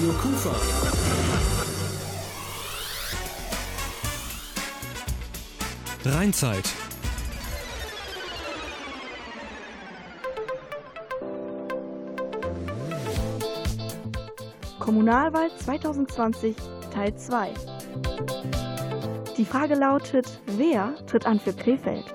Radio Kufa. Rheinzeit. Kommunalwahl 2020 Teil 2. Die Frage lautet, wer tritt an für Krefeld?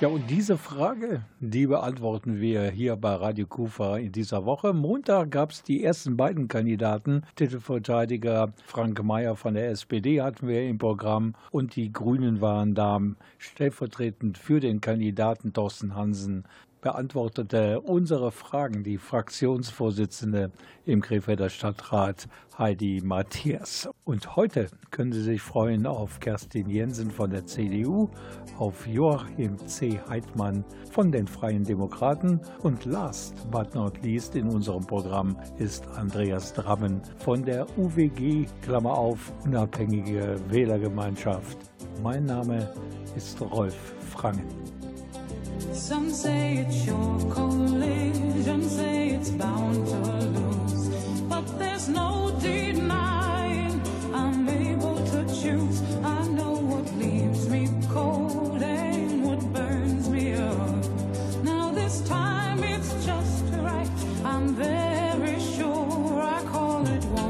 Ja, und diese Frage, die beantworten wir hier bei Radio Kufa in dieser Woche. Montag gab es die ersten beiden Kandidaten. Titelverteidiger Frank Mayer von der SPD hatten wir im Programm und die Grünen waren da stellvertretend für den Kandidaten Thorsten Hansen beantwortete unsere Fragen die Fraktionsvorsitzende im Krefelder Stadtrat Heidi Matthias. Und heute können Sie sich freuen auf Kerstin Jensen von der CDU, auf Joachim C. Heidmann von den Freien Demokraten und last but not least in unserem Programm ist Andreas Drammen von der UWG, Klammer auf, Unabhängige Wählergemeinschaft. Mein Name ist Rolf Frangen. Some say it's your collision, say it's bound to lose. But there's no denying I'm able to choose. I know what leaves me cold and what burns me up. Now this time it's just right. I'm very sure I call it wonder.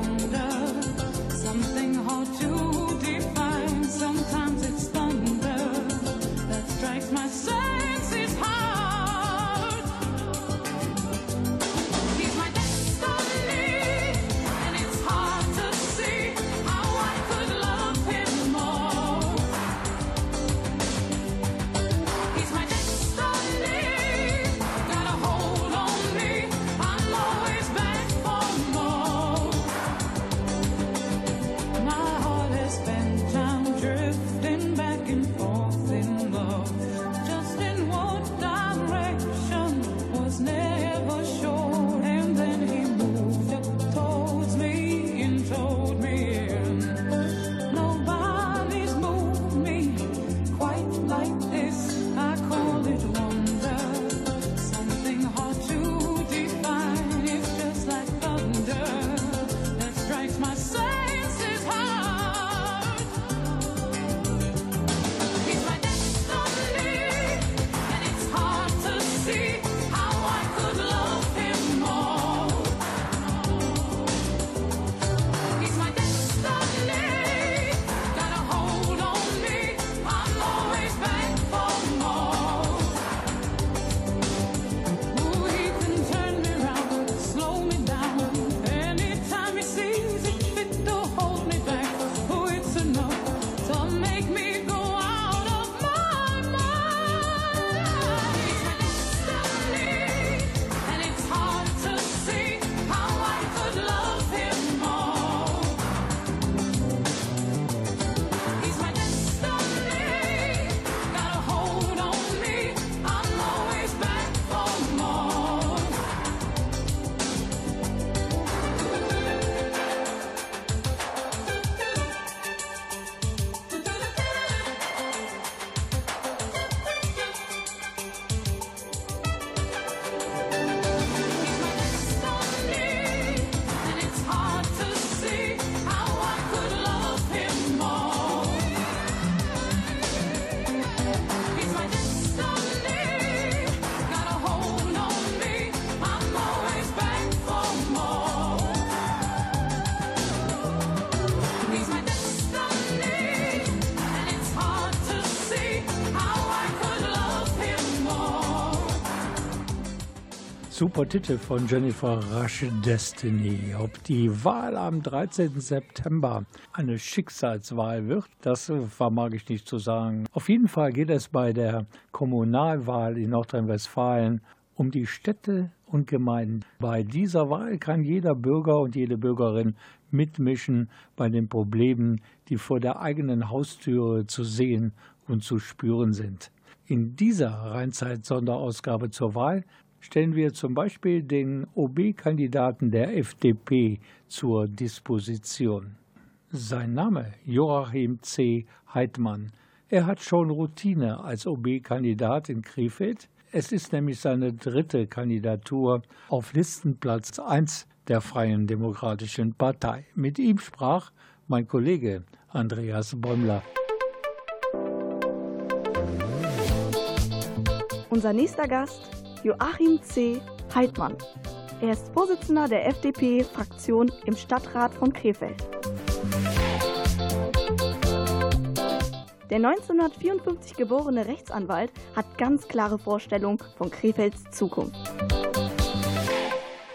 Titel von Jennifer Rush Destiny. Ob die Wahl am 13. September eine Schicksalswahl wird, das vermag ich nicht zu sagen. Auf jeden Fall geht es bei der Kommunalwahl in Nordrhein-Westfalen um die Städte und Gemeinden. Bei dieser Wahl kann jeder Bürger und jede Bürgerin mitmischen bei den Problemen, die vor der eigenen Haustüre zu sehen und zu spüren sind. In dieser Rheinzeit-Sonderausgabe zur Wahl stellen wir zum Beispiel den OB-Kandidaten der FDP zur Disposition. Sein Name Joachim C. Heidmann. Er hat schon Routine als OB-Kandidat in Krefeld. Es ist nämlich seine dritte Kandidatur auf Listenplatz 1 der Freien Demokratischen Partei. Mit ihm sprach mein Kollege Andreas Bäumler. Unser nächster Gast, Joachim C. Heidmann. Er ist Vorsitzender der FDP-Fraktion im Stadtrat von Krefeld. Der 1954 geborene Rechtsanwalt hat ganz klare Vorstellungen von Krefelds Zukunft.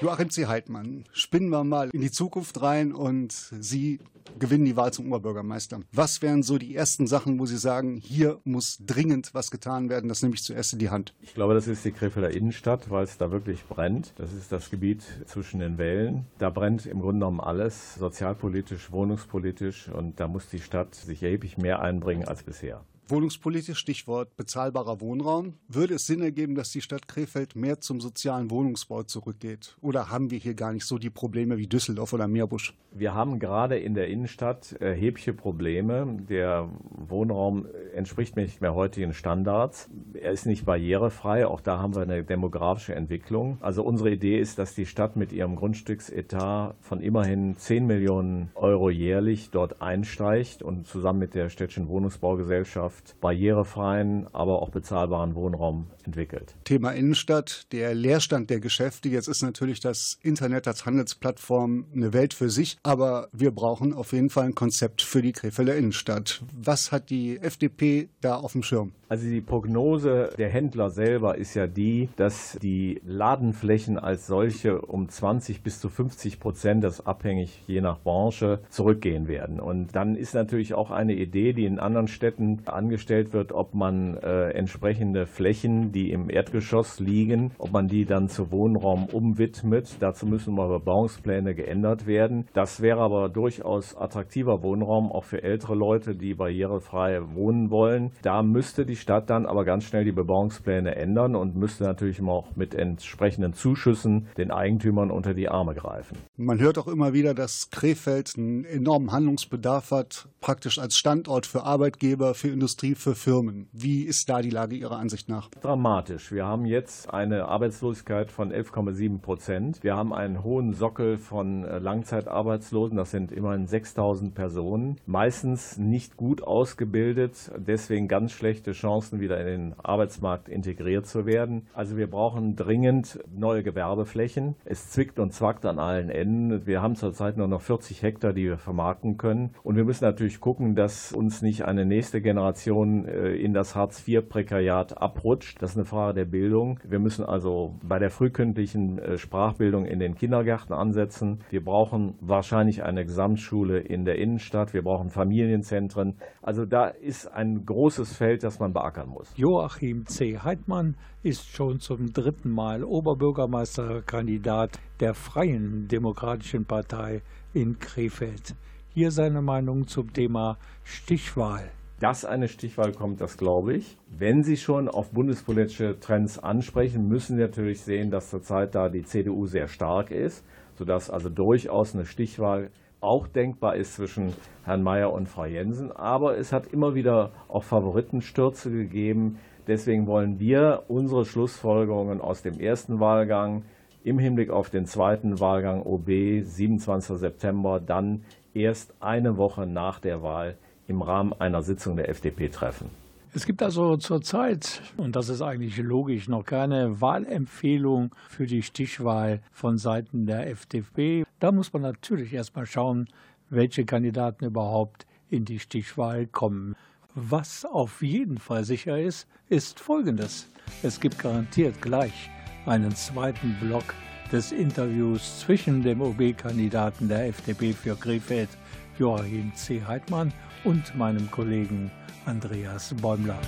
Joachim C. Heidmann, spinnen wir mal in die Zukunft rein und Sie gewinnen die Wahl zum Oberbürgermeister. Was wären so die ersten Sachen, wo Sie sagen, hier muss dringend was getan werden? Das nehme ich zuerst in die Hand. Ich glaube, das ist die Krefelder Innenstadt, weil es da wirklich brennt. Das ist das Gebiet zwischen den Wellen. Da brennt im Grunde genommen alles, sozialpolitisch, wohnungspolitisch. Und da muss die Stadt sich erheblich mehr einbringen als bisher. Wohnungspolitisch, Stichwort bezahlbarer Wohnraum. Würde es Sinn ergeben, dass die Stadt Krefeld mehr zum sozialen Wohnungsbau zurückgeht? Oder haben wir hier gar nicht so die Probleme wie Düsseldorf oder Meerbusch? Wir haben gerade in der Innenstadt erhebliche Probleme. Der Wohnraum entspricht nicht mehr heutigen Standards. Er ist nicht barrierefrei. Auch da haben wir eine demografische Entwicklung. Also unsere Idee ist, dass die Stadt mit ihrem Grundstücksetat von immerhin 10 Millionen Euro jährlich dort einsteigt und zusammen mit der städtischen Wohnungsbaugesellschaft barrierefreien, aber auch bezahlbaren Wohnraum entwickelt. Thema Innenstadt, der Leerstand der Geschäfte. Jetzt ist natürlich das Internet als Handelsplattform eine Welt für sich, aber wir brauchen auf jeden Fall ein Konzept für die Krefelder Innenstadt. Was hat die FDP da auf dem Schirm? Also die Prognose der Händler selber ist ja die, dass die Ladenflächen als solche um 20 bis zu 50 Prozent, das abhängig je nach Branche, zurückgehen werden. Und dann ist natürlich auch eine Idee, die in anderen Städten angestellt wird, ob man äh, entsprechende Flächen, die im Erdgeschoss liegen, ob man die dann zu Wohnraum umwidmet. Dazu müssen mal Bebauungspläne geändert werden. Das wäre aber durchaus attraktiver Wohnraum, auch für ältere Leute, die barrierefrei wohnen wollen. Da müsste die Stadt dann aber ganz schnell die Bebauungspläne ändern und müsste natürlich auch mit entsprechenden Zuschüssen den Eigentümern unter die Arme greifen. Man hört auch immer wieder, dass Krefeld einen enormen Handlungsbedarf hat, praktisch als Standort für Arbeitgeber, für Industrie, für Firmen. Wie ist da die Lage Ihrer Ansicht nach? Dramatisch. Wir haben jetzt eine Arbeitslosigkeit von 11,7 Prozent. Wir haben einen hohen Sockel von äh, Langzeitarbeitslosen. Das sind immerhin 6000 Personen. Meistens nicht gut ausgebildet, deswegen ganz schlechte Chancen, wieder in den Arbeitsmarkt integriert zu werden. Also wir brauchen dringend neue Gewerbeflächen. Es zwickt und zwackt an allen Enden. Wir haben zurzeit nur noch 40 Hektar, die wir vermarkten können. Und wir müssen natürlich gucken, dass uns nicht eine nächste Generation äh, in das Hartz-IV-Prekariat abrutscht. Das ist eine Frage der Bildung. Wir müssen also bei der frühkindlichen äh, Sprachbildung in den Kindergärten ansetzen. Wir brauchen wahrscheinlich eine Gesamtschule in der Innenstadt. Wir brauchen Familienzentren. Also da ist ein großes Feld, das man beackern muss. Joachim C. Heidmann ist schon zum dritten Mal Oberbürgermeisterkandidat der Freien Demokratischen Partei in Krefeld. Hier seine Meinung zum Thema Stichwahl. Dass eine Stichwahl kommt, das glaube ich. Wenn Sie schon auf bundespolitische Trends ansprechen, müssen Sie natürlich sehen, dass zurzeit da die CDU sehr stark ist, sodass also durchaus eine Stichwahl auch denkbar ist zwischen Herrn Mayer und Frau Jensen. Aber es hat immer wieder auch Favoritenstürze gegeben. Deswegen wollen wir unsere Schlussfolgerungen aus dem ersten Wahlgang im Hinblick auf den zweiten Wahlgang OB 27. September dann erst eine Woche nach der Wahl im Rahmen einer Sitzung der FDP treffen. Es gibt also zurzeit, und das ist eigentlich logisch, noch keine Wahlempfehlung für die Stichwahl von Seiten der FDP. Da muss man natürlich erstmal schauen, welche Kandidaten überhaupt in die Stichwahl kommen. Was auf jeden Fall sicher ist, ist Folgendes. Es gibt garantiert gleich einen zweiten Block des Interviews zwischen dem OB-Kandidaten der FDP für Krefeld, Joachim C. Heidmann, und meinem Kollegen Andreas Bäumler.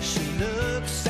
She looks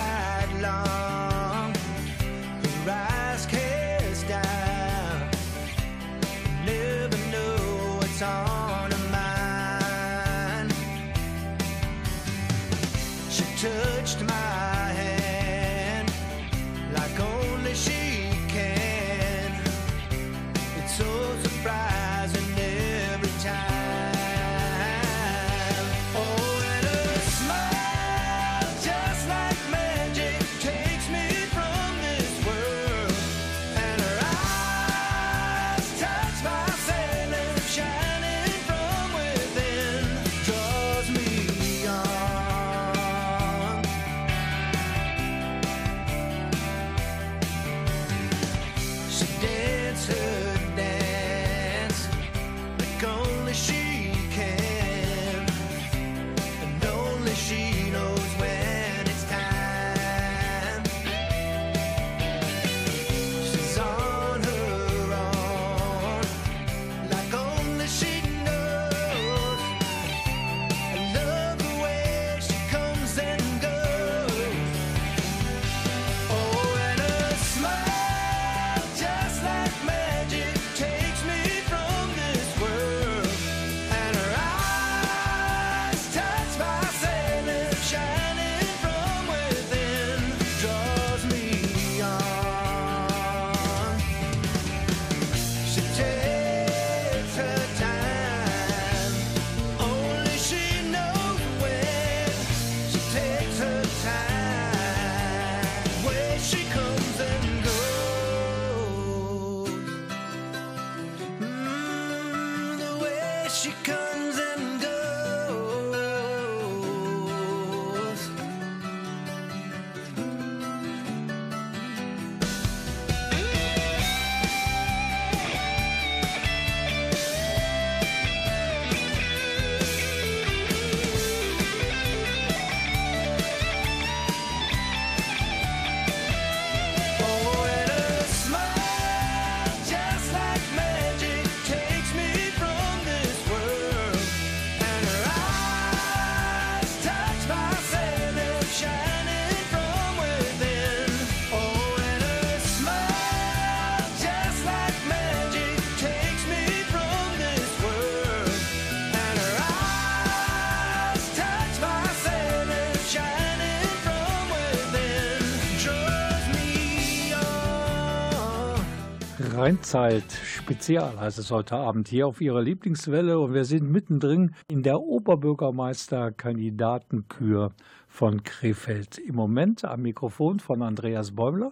Rheinzeit Spezial heißt es heute Abend hier auf Ihrer Lieblingswelle und wir sind mittendrin in der Oberbürgermeisterkandidatenkür von Krefeld. Im Moment am Mikrofon von Andreas Bäumler,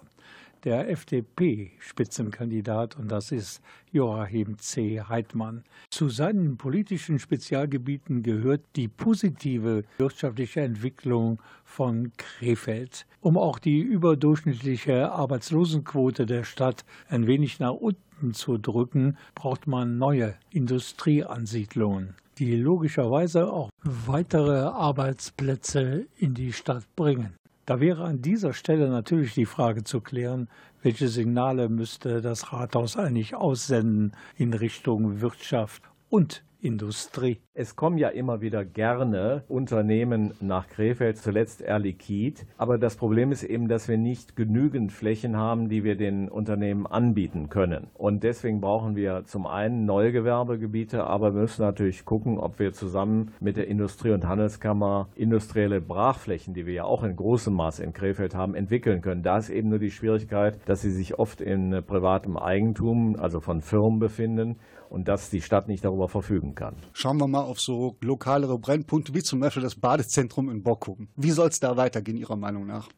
der FDP-Spitzenkandidat und das ist Joachim C. Heidmann. Zu seinen politischen Spezialgebieten gehört die positive wirtschaftliche Entwicklung von Krefeld. Um auch die überdurchschnittliche Arbeitslosenquote der Stadt ein wenig nach unten zu drücken, braucht man neue Industrieansiedlungen die logischerweise auch weitere Arbeitsplätze in die Stadt bringen. Da wäre an dieser Stelle natürlich die Frage zu klären, welche Signale müsste das Rathaus eigentlich aussenden in Richtung Wirtschaft und Industrie. Es kommen ja immer wieder gerne Unternehmen nach Krefeld, zuletzt Air Liquid. Aber das Problem ist eben, dass wir nicht genügend Flächen haben, die wir den Unternehmen anbieten können. Und deswegen brauchen wir zum einen neue Gewerbegebiete, aber wir müssen natürlich gucken, ob wir zusammen mit der Industrie- und Handelskammer industrielle Brachflächen, die wir ja auch in großem Maß in Krefeld haben, entwickeln können. Da ist eben nur die Schwierigkeit, dass sie sich oft in privatem Eigentum, also von Firmen befinden und dass die Stadt nicht darüber verfügen kann. Schauen wir mal auf so lokalere Brennpunkte wie zum Beispiel das Badezentrum in Bockum. Wie soll es da weitergehen, Ihrer Meinung nach?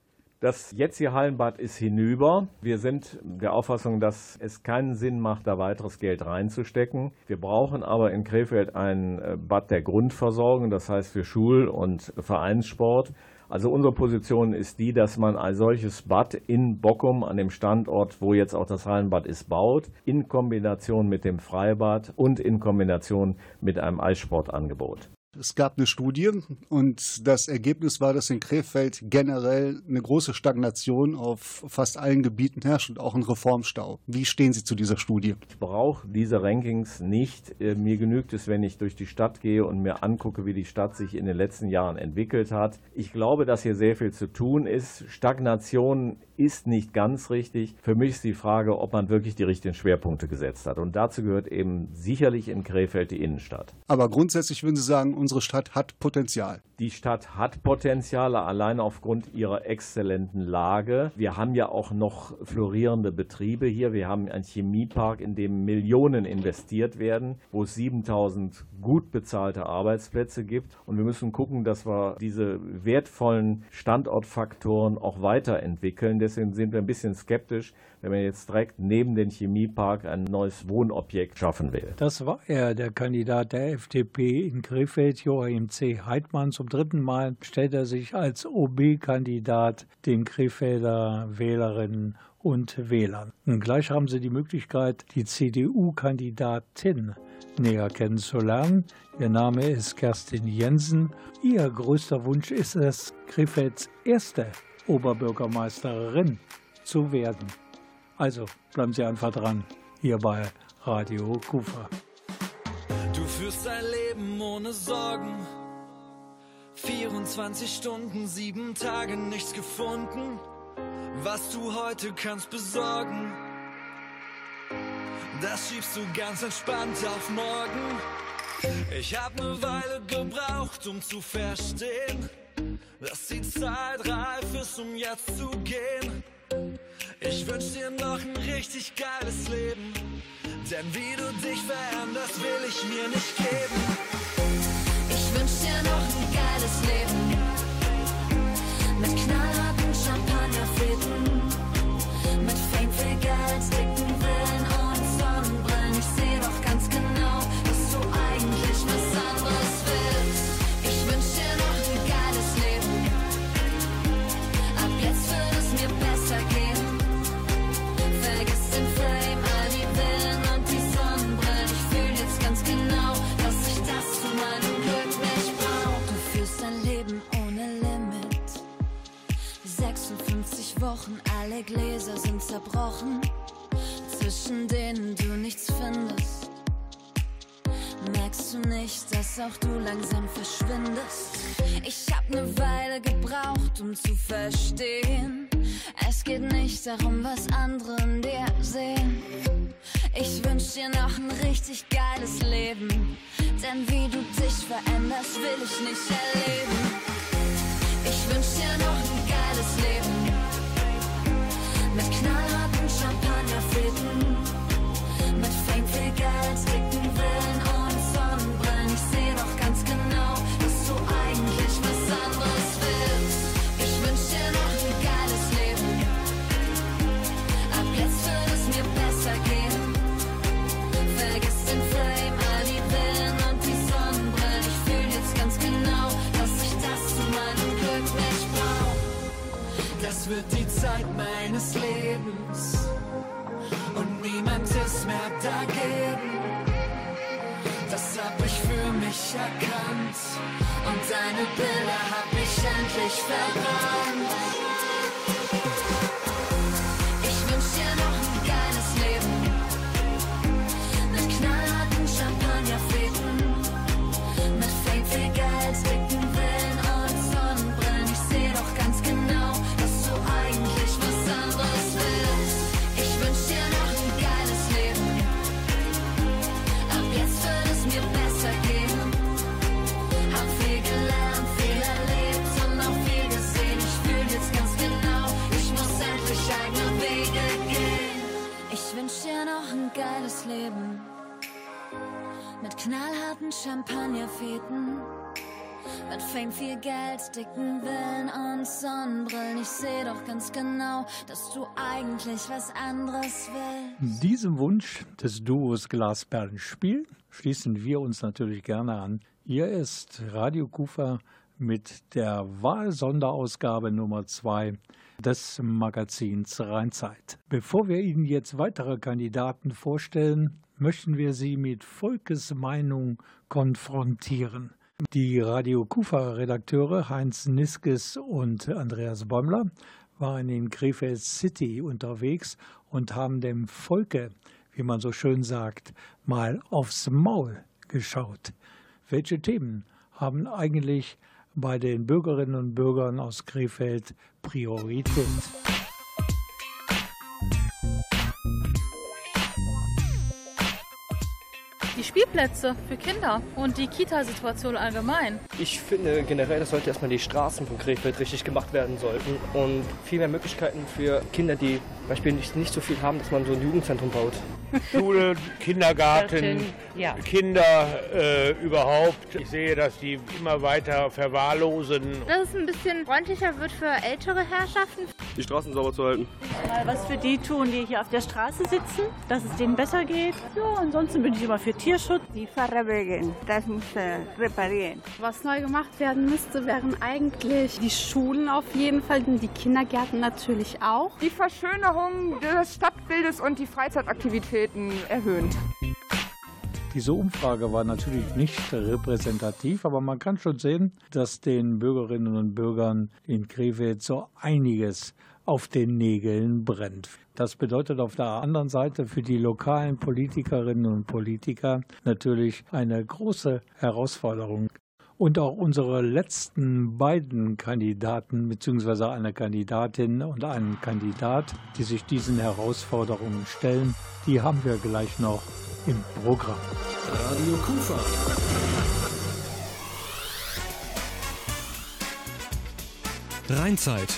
Das jetzige Hallenbad ist hinüber. Wir sind der Auffassung, dass es keinen Sinn macht, da weiteres Geld reinzustecken. Wir brauchen aber in Krefeld ein äh, Bad der Grundversorgung, das heißt für Schul- und Vereinssport. Also unsere Position ist die, dass man ein solches Bad in Bockum an dem Standort, wo jetzt auch das Hallenbad ist, baut, in Kombination mit dem Freibad und in Kombination mit einem Eissportangebot. Es gab eine Studie und das Ergebnis war, dass in Krefeld generell eine große Stagnation auf fast allen Gebieten herrscht und auch ein Reformstau. Wie stehen Sie zu dieser Studie? Ich brauche diese Rankings nicht. Äh, mir genügt es, wenn ich durch die Stadt gehe und mir angucke, wie die Stadt sich in den letzten Jahren entwickelt hat. Ich glaube, dass hier sehr viel zu tun ist. Stagnation ist nicht ganz richtig. Für mich ist die Frage, ob man wirklich die richtigen Schwerpunkte gesetzt hat. Und dazu gehört eben sicherlich in Krefeld die Innenstadt. Aber grundsätzlich würden Sie sagen, unsere Stadt hat Potenzial. Die Stadt hat Potenziale allein aufgrund ihrer exzellenten Lage. Wir haben ja auch noch florierende Betriebe hier. Wir haben einen Chemiepark, in dem Millionen investiert werden, wo es 7000 gut bezahlte Arbeitsplätze gibt. Und wir müssen gucken, dass wir diese wertvollen Standortfaktoren auch weiterentwickeln. Deswegen sind wir ein bisschen skeptisch, wenn man jetzt direkt neben den Chemiepark ein neues Wohnobjekt schaffen will. Das war er, der Kandidat der FDP in Krefeld, Joachim C. Heidmann. Zum dritten Mal stellt er sich als OB-Kandidat den Krefelder Wählerinnen und Wählern. Und gleich haben Sie die Möglichkeit, die CDU-Kandidatin näher kennenzulernen. Ihr Name ist Kerstin Jensen. Ihr größter Wunsch ist es, Krefelds erste Oberbürgermeisterin zu werden. Also bleiben Sie einfach dran, hier bei Radio Kufa. Du führst ein Leben ohne Sorgen. 24 Stunden, sieben Tage, nichts gefunden. Was du heute kannst besorgen, das schiebst du ganz entspannt auf morgen. Ich hab ne Weile gebraucht, um zu verstehen, dass die Zeit reif ist, um jetzt zu gehen. Ich wünsch dir noch ein richtig geiles Leben, denn wie du dich veränderst, will ich mir nicht geben. Ich wünsch dir noch ein geiles Leben. Mit knallharten Champagnerfäden. Mit Fame, viel Geld, dicken Wochen, alle Gläser sind zerbrochen, zwischen denen du nichts findest. Merkst du nicht, dass auch du langsam verschwindest? Ich hab ne Weile gebraucht, um zu verstehen. Es geht nicht darum, was andere in dir sehen. Ich wünsch dir noch ein richtig geiles Leben. Denn wie du dich veränderst, will ich nicht erleben. Ich wünsch dir noch ein geiles Leben. Mit knallharten Champagnerflöten, mit Fame, viel Geld, dicken Willen und Sonnenbrillen. Ich seh noch ganz genau, dass du eigentlich was anderes wird die Zeit meines Lebens und niemand ist mehr dagegen. Das hab ich für mich erkannt und deine Bilder hab ich endlich verbrannt. Geiles Leben. Mit knallharten Champagnerfeten. Mit Fame, viel Geld, dicken Villen und Sonnenbrillen. Ich seh doch ganz genau, dass du eigentlich was anderes willst. Diesem Wunsch des Duos Glasperlenspiel schließen wir uns natürlich gerne an. Hier ist Radio Kufa mit der Wahlsonderausgabe Nummer 2 des Magazins Rheinzeit. Bevor wir Ihnen jetzt weitere Kandidaten vorstellen, möchten wir Sie mit Volkes Meinung konfrontieren. Die Radio Kufa-Redakteure Heinz Niskes und Andreas Bäumler waren in Krefeld City unterwegs und haben dem Volke, wie man so schön sagt, mal aufs Maul geschaut. Welche Themen haben eigentlich bei den Bürgerinnen und Bürgern aus Krefeld Priorität? Die Spielplätze für Kinder und die Kita-Situation allgemein. Ich finde generell, dass sollte erstmal die Straßen von Krefeld richtig gemacht werden sollten und viel mehr Möglichkeiten für Kinder, die beispielsweise nicht so viel haben, dass man so ein Jugendzentrum baut. Schule, Kindergarten, Ja. Kinder äh, überhaupt. Ich sehe, dass die immer weiter verwahrlosen. Dass es ein bisschen freundlicher wird für ältere Herrschaften. Die Straßen sauber zu halten. Mal was für die tun, die hier auf der Straße sitzen, dass es denen besser geht. Ja, ansonsten bin ich immer für Tierschutz. Die Fahrradwege, das muss äh, reparieren. Was neu gemacht werden müsste, wären eigentlich die Schulen auf jeden Fall, die Kindergärten natürlich auch. Die Verschönerung des Stadtbildes und die Freizeitaktivitäten erhöhen. Diese Umfrage war natürlich nicht repräsentativ, aber man kann schon sehen, dass den Bürgerinnen und Bürgern in Krefeld so einiges auf den Nägeln brennt. Das bedeutet auf der anderen Seite für die lokalen Politikerinnen und Politiker natürlich eine große Herausforderung. Und auch unsere letzten beiden Kandidaten bzw. eine Kandidatin und einen Kandidat, die sich diesen Herausforderungen stellen, die haben wir gleich noch im Programm. Radio Kufa. Rheinzeit.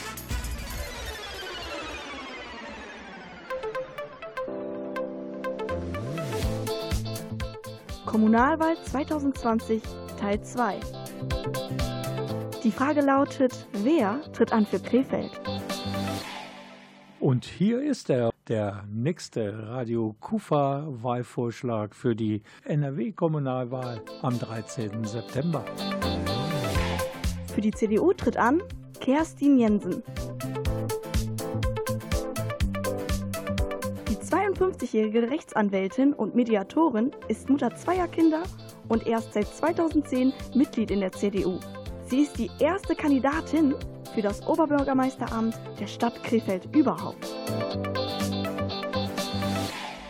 Kommunalwahl 2020 Teil 2. Die Frage lautet, wer tritt an für Krefeld? Und hier ist er, der nächste Radio Kufa Wahlvorschlag für die NRW-Kommunalwahl am 13. September. Für die CDU tritt an Kerstin Jensen. Die 52-jährige Rechtsanwältin und Mediatorin ist Mutter zweier Kinder und erst seit 2010 Mitglied in der CDU. Sie ist die erste Kandidatin für das Oberbürgermeisteramt der Stadt Krefeld überhaupt.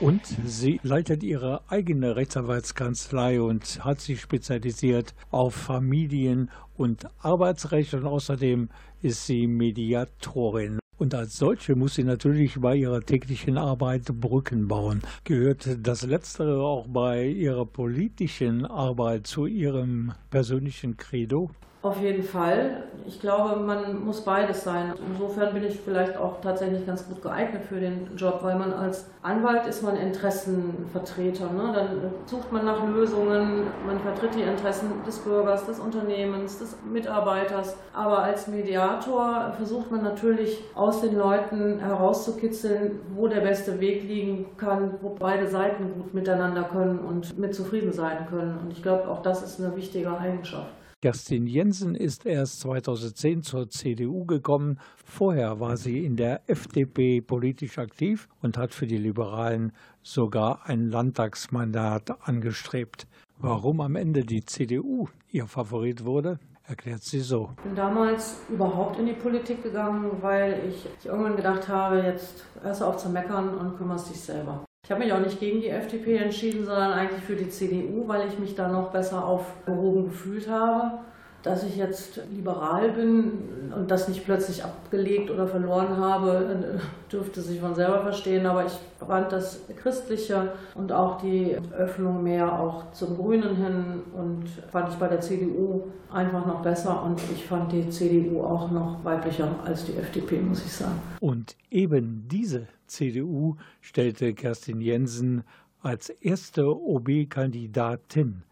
Und sie leitet ihre eigene Rechtsanwaltskanzlei und hat sich spezialisiert auf Familien- und Arbeitsrecht und außerdem ist sie Mediatorin. Und als solche muss sie natürlich bei ihrer täglichen Arbeit Brücken bauen. Gehört das Letztere auch bei ihrer politischen Arbeit zu ihrem persönlichen Credo? Auf jeden Fall. Ich glaube, man muss beides sein. Insofern bin ich vielleicht auch tatsächlich ganz gut geeignet für den Job, weil man als Anwalt ist man Interessenvertreter. Ne? Dann sucht man nach Lösungen, man vertritt die Interessen des Bürgers, des Unternehmens, des Mitarbeiters. Aber als Mediator versucht man natürlich aus den Leuten herauszukitzeln, wo der beste Weg liegen kann, wo beide Seiten gut miteinander können und mit zufrieden sein können. Und ich glaube, auch das ist eine wichtige Eigenschaft. Kerstin Jensen ist erst 2010 zur CDU gekommen. Vorher war sie in der FDP politisch aktiv und hat für die Liberalen sogar ein Landtagsmandat angestrebt. Warum am Ende die CDU ihr Favorit wurde, erklärt sie so. Ich bin damals überhaupt in die Politik gegangen, weil ich irgendwann gedacht habe, jetzt hörst du auf zu meckern und kümmerst dich selber. Ich habe mich auch nicht gegen die FDP entschieden, sondern eigentlich für die CDU, weil ich mich da noch besser aufgehoben gefühlt habe. Dass ich jetzt liberal bin und das nicht plötzlich abgelegt oder verloren habe, dürfte sich von selber verstehen. Aber ich fand das Christliche und auch die Öffnung mehr auch zum Grünen hin und fand ich bei der CDU einfach noch besser. Und ich fand die CDU auch noch weiblicher als die FDP, muss ich sagen. Und eben diese CDU stellte Kerstin Jensen als erste OB-Kandidatin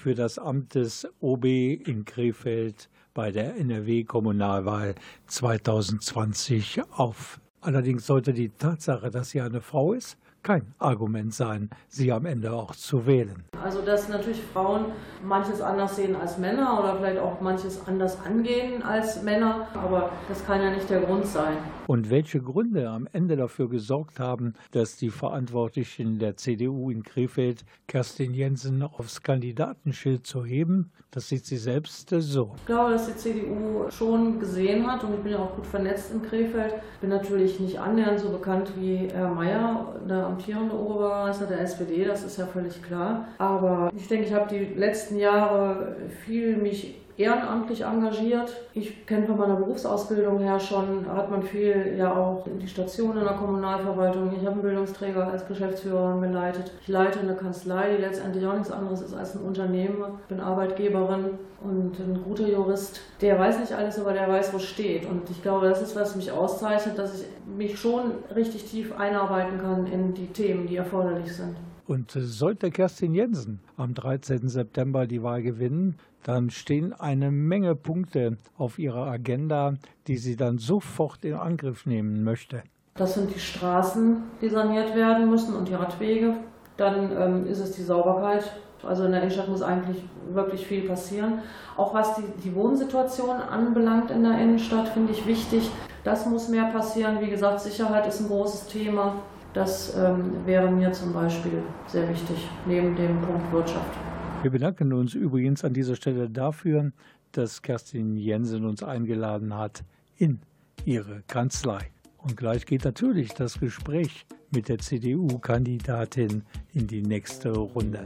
für das Amt des OB in Krefeld bei der NRW-Kommunalwahl 2020 auf. Allerdings sollte die Tatsache, dass sie eine Frau ist, kein Argument sein, sie am Ende auch zu wählen. Also dass natürlich Frauen manches anders sehen als Männer oder vielleicht auch manches anders angehen als Männer, aber das kann ja nicht der Grund sein. Und welche Gründe am Ende dafür gesorgt haben, dass die Verantwortlichen der CDU in Krefeld Kerstin Jensen aufs Kandidatenschild zu heben, das sieht sie selbst so. Ich glaube, dass die CDU schon gesehen hat und ich bin ja auch gut vernetzt in Krefeld. Ich bin natürlich nicht annähernd so bekannt wie Herr Mayer, der amtierende Oberbürgermeister der SPD, das ist ja völlig klar. Aber ich denke, ich habe die letzten Jahre viel mich ehrenamtlich engagiert. Ich kenne von meiner Berufsausbildung her schon, hat man viel ja auch in die Station in der Kommunalverwaltung. Ich habe einen Bildungsträger als Geschäftsführerin geleitet. Ich leite eine Kanzlei, die letztendlich auch nichts anderes ist als ein Unternehmen. Ich bin Arbeitgeberin und ein guter Jurist. Der weiß nicht alles, aber der weiß, wo steht. Und ich glaube, das ist, was mich auszeichnet, dass ich mich schon richtig tief einarbeiten kann in die Themen, die erforderlich sind. Und sollte Kerstin Jensen am 13. September die Wahl gewinnen, dann stehen eine Menge Punkte auf ihrer Agenda, die sie dann sofort in Angriff nehmen möchte. Das sind die Straßen, die saniert werden müssen und die Radwege. Dann ähm, ist es die Sauberkeit. Also in der Innenstadt muss eigentlich wirklich viel passieren. Auch was die, die Wohnsituation anbelangt in der Innenstadt, finde ich wichtig. Das muss mehr passieren. Wie gesagt, Sicherheit ist ein großes Thema. Das ähm, wäre mir zum Beispiel sehr wichtig, neben dem Punkt Wirtschaft. Wir bedanken uns übrigens an dieser Stelle dafür, dass Kerstin Jensen uns eingeladen hat in ihre Kanzlei. Und gleich geht natürlich das Gespräch mit der CDU-Kandidatin in die nächste Runde.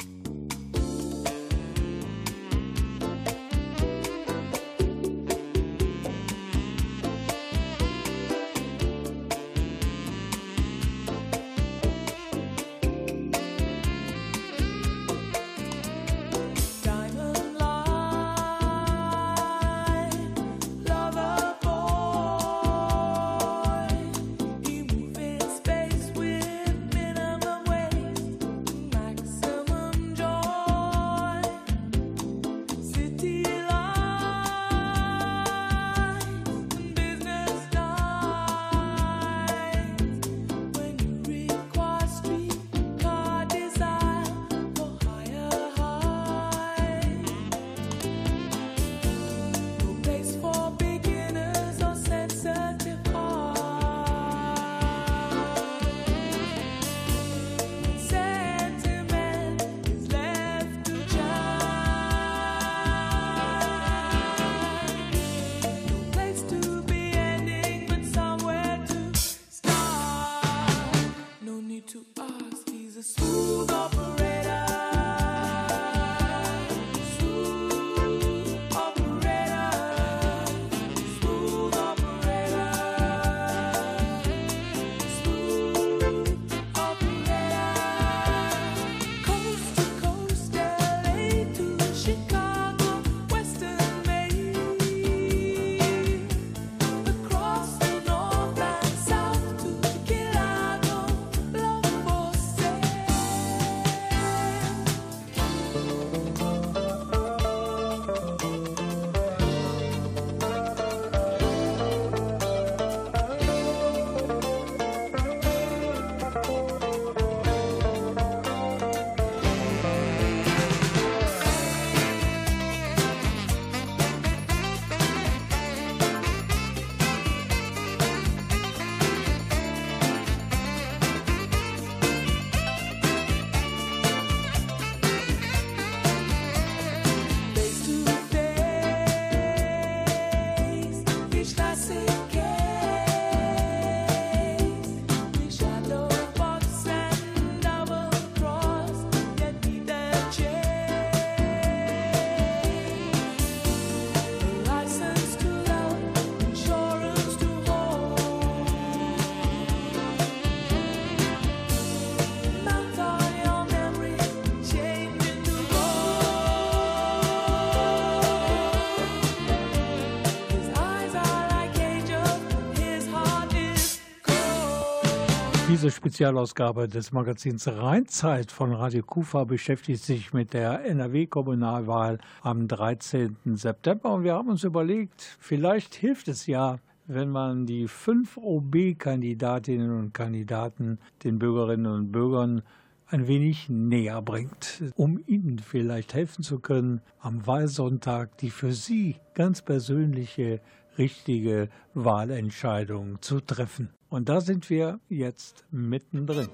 Diese Spezialausgabe des Magazins Rheinzeit von Radio Kufa beschäftigt sich mit der NRW-Kommunalwahl am 13. September. Und wir haben uns überlegt, vielleicht hilft es ja, wenn man die fünf OB-Kandidatinnen und Kandidaten den Bürgerinnen und Bürgern ein wenig näher bringt, um ihnen vielleicht helfen zu können, am Wahlsonntag die für sie ganz persönliche, richtige Wahlentscheidung zu treffen. Und da sind wir jetzt mittendrin.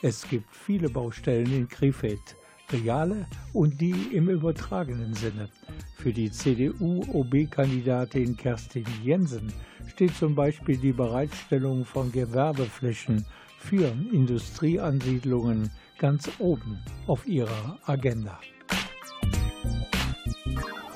Es gibt viele Baustellen in Krefeld, reale und die im übertragenen Sinne. Für die CDU-OB-Kandidatin Kerstin Jensen steht zum Beispiel die Bereitstellung von Gewerbeflächen für Industrieansiedlungen ganz oben auf ihrer Agenda.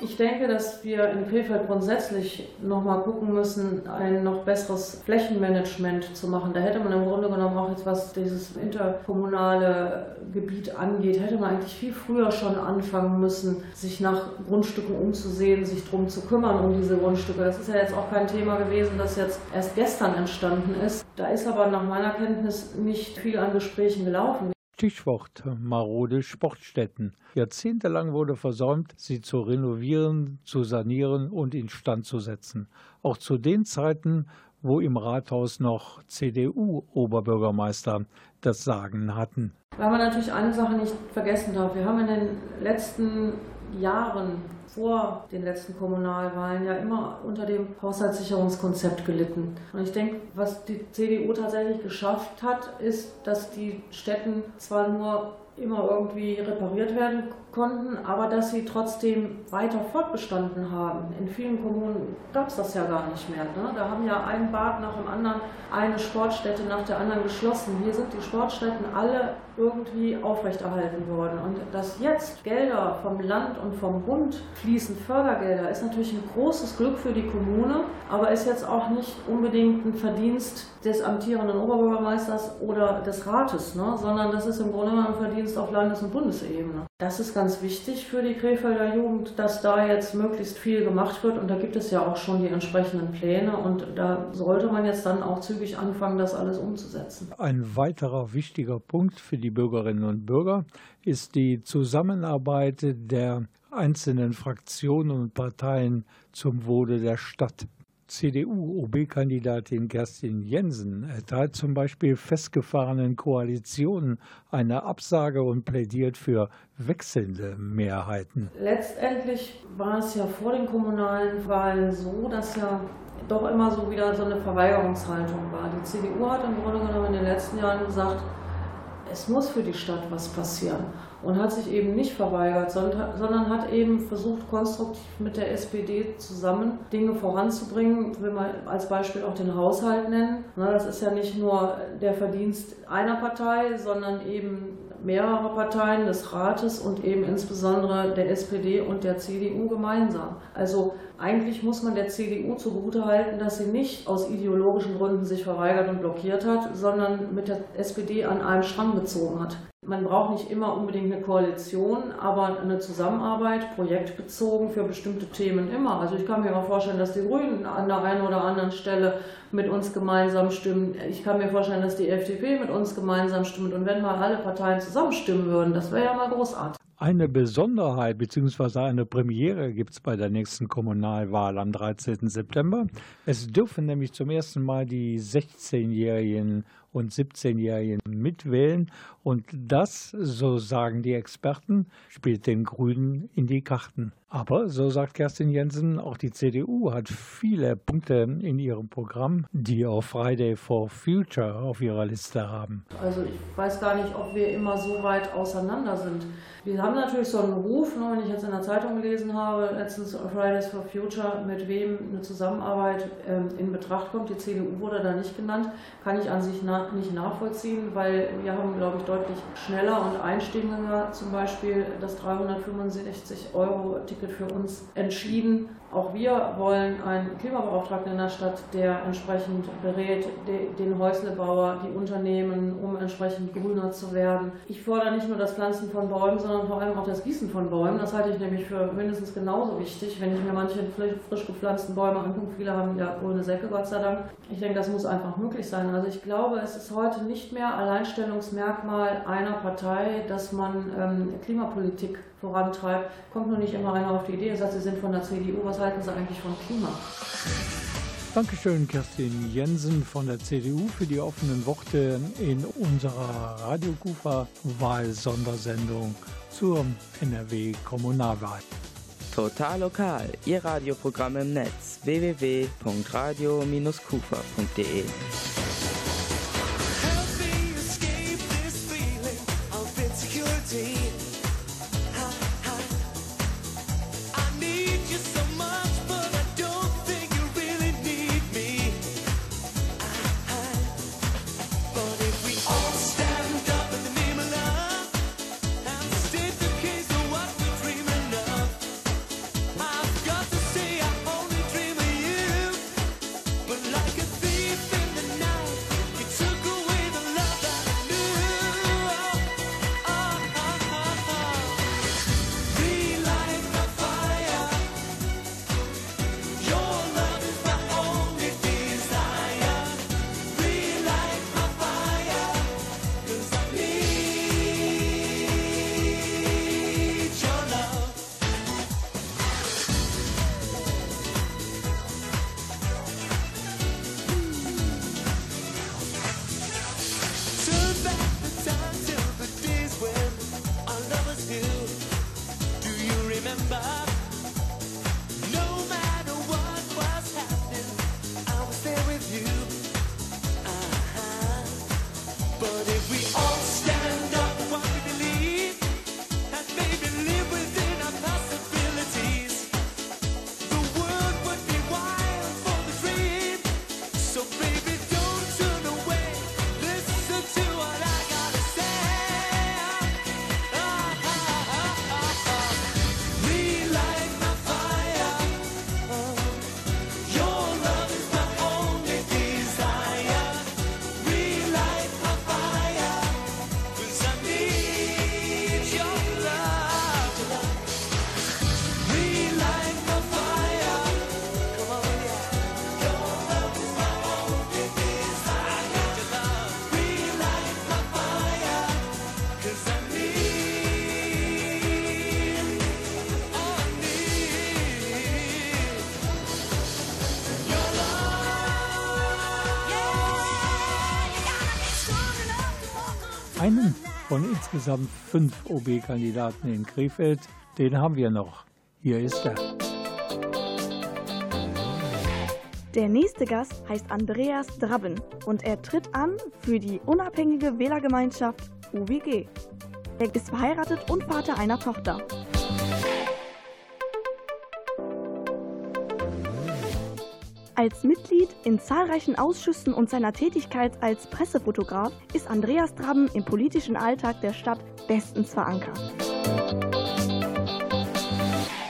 Ich denke, dass wir in Krefeld grundsätzlich nochmal gucken müssen, ein noch besseres Flächenmanagement zu machen. Da hätte man im Grunde genommen auch jetzt, was dieses interkommunale Gebiet angeht, hätte man eigentlich viel früher schon anfangen müssen, sich nach Grundstücken umzusehen, sich darum zu kümmern um diese Grundstücke. Das ist ja jetzt auch kein Thema gewesen, das jetzt erst gestern entstanden ist. Da ist aber nach meiner Kenntnis nicht viel an Gesprächen gelaufen. Stichwort marode Sportstätten. Jahrzehntelang wurde versäumt, sie zu renovieren, zu sanieren und instand zu setzen. Auch zu den Zeiten, wo im Rathaus noch CDU-Oberbürgermeister das Sagen hatten. Weil man natürlich eine Sache nicht vergessen darf. Wir haben in den letzten Jahren vor den letzten Kommunalwahlen ja immer unter dem Haushaltssicherungskonzept gelitten. Und ich denke, was die CDU tatsächlich geschafft hat, ist, dass die Städten zwar nur immer irgendwie repariert werden konnten, aber dass sie trotzdem weiter fortbestanden haben. In vielen Kommunen gab es das ja gar nicht mehr. Ne? Da haben ja ein Bad nach dem anderen, eine Sportstätte nach der anderen geschlossen. Hier sind die Sportstätten alle irgendwie aufrechterhalten worden. Und dass jetzt Gelder vom Land und vom Bund fließen, Fördergelder, ist natürlich ein großes Glück für die Kommune, aber ist jetzt auch nicht unbedingt ein Verdienst des amtierenden Oberbürgermeisters oder des Rates, ne? sondern das ist im Grunde ein Verdienst auf Landes- und Bundesebene. Das ist ganz wichtig für die Krefelder Jugend, dass da jetzt möglichst viel gemacht wird und da gibt es ja auch schon die entsprechenden Pläne und da sollte man jetzt dann auch zügig anfangen, das alles umzusetzen. Ein weiterer wichtiger Punkt für die Bürgerinnen und Bürger ist die Zusammenarbeit der einzelnen Fraktionen und Parteien zum Wohle der Stadt. CDU-OB-Kandidatin Kerstin Jensen erteilt zum Beispiel festgefahrenen Koalitionen eine Absage und plädiert für wechselnde Mehrheiten. Letztendlich war es ja vor den kommunalen Wahlen so, dass ja doch immer so wieder so eine Verweigerungshaltung war. Die CDU hat im Grunde genommen in den letzten Jahren gesagt, es muss für die Stadt was passieren und hat sich eben nicht verweigert, sondern hat eben versucht, konstruktiv mit der SPD zusammen Dinge voranzubringen. Ich will mal als Beispiel auch den Haushalt nennen. Das ist ja nicht nur der Verdienst einer Partei, sondern eben mehrerer Parteien des Rates und eben insbesondere der SPD und der CDU gemeinsam. Also eigentlich muss man der CDU zugutehalten, dass sie nicht aus ideologischen Gründen sich verweigert und blockiert hat, sondern mit der SPD an einem Strang gezogen hat. Man braucht nicht immer unbedingt eine Koalition, aber eine Zusammenarbeit, projektbezogen für bestimmte Themen immer. Also ich kann mir auch vorstellen, dass die Grünen an der einen oder anderen Stelle mit uns gemeinsam stimmen. Ich kann mir vorstellen, dass die FDP mit uns gemeinsam stimmt. Und wenn mal alle Parteien zusammenstimmen würden, das wäre ja mal großartig. Eine Besonderheit bzw. eine Premiere gibt es bei der nächsten Kommunalwahl am 13. September. Es dürfen nämlich zum ersten Mal die 16-Jährigen und 17-Jährigen mitwählen. Und das, so sagen die Experten, spielt den Grünen in die Karten. Aber, so sagt Kerstin Jensen, auch die CDU hat viele Punkte in ihrem Programm, die auch Friday for Future auf ihrer Liste haben. Also ich weiß gar nicht, ob wir immer so weit auseinander sind. Wir haben natürlich so einen Ruf, ne, wenn ich jetzt in der Zeitung gelesen habe, letztens Fridays for Future, mit wem eine Zusammenarbeit ähm, in Betracht kommt. Die CDU wurde da nicht genannt, kann ich an sich nicht nachvollziehen, weil wir haben, glaube ich, deutlich schneller und einstimmiger zum Beispiel das 365 Euro Ticket für uns entschieden. Auch wir wollen einen Klimabeauftragten in der Stadt, der entsprechend berät den Häuslebauer, die Unternehmen, um entsprechend grüner zu werden. Ich fordere nicht nur das Pflanzen von Bäumen, sondern vor allem auch das Gießen von Bäumen. Das halte ich nämlich für mindestens genauso wichtig, wenn ich mir manche frisch gepflanzten Bäume angucke. Viele haben ja grüne Säcke, Gott sei Dank. Ich denke, das muss einfach möglich sein. Also ich glaube, es ist heute nicht mehr Alleinstellungsmerkmal einer Partei, dass man ähm, Klimapolitik vorantreibt, kommt nur nicht immer einer auf die Idee und sagt, Sie sind von der CDU, was halten Sie eigentlich vom Klima? Dankeschön, Kerstin Jensen von der CDU, für die offenen Worte in unserer Radiokufa-Wahl-Sondersendung zur NRW-Kommunalwahl. Total lokal, Ihr Radioprogramm im Netz www.radio-kufa.de. von insgesamt fünf OB-Kandidaten in Krefeld, den haben wir noch. Hier ist er. Der nächste Gast heißt Andreas Drabben und er tritt an für die unabhängige Wählergemeinschaft UWG. Er ist verheiratet und Vater einer Tochter. Als Mitglied in zahlreichen Ausschüssen und seiner Tätigkeit als Pressefotograf ist Andreas Drabben im politischen Alltag der Stadt bestens verankert.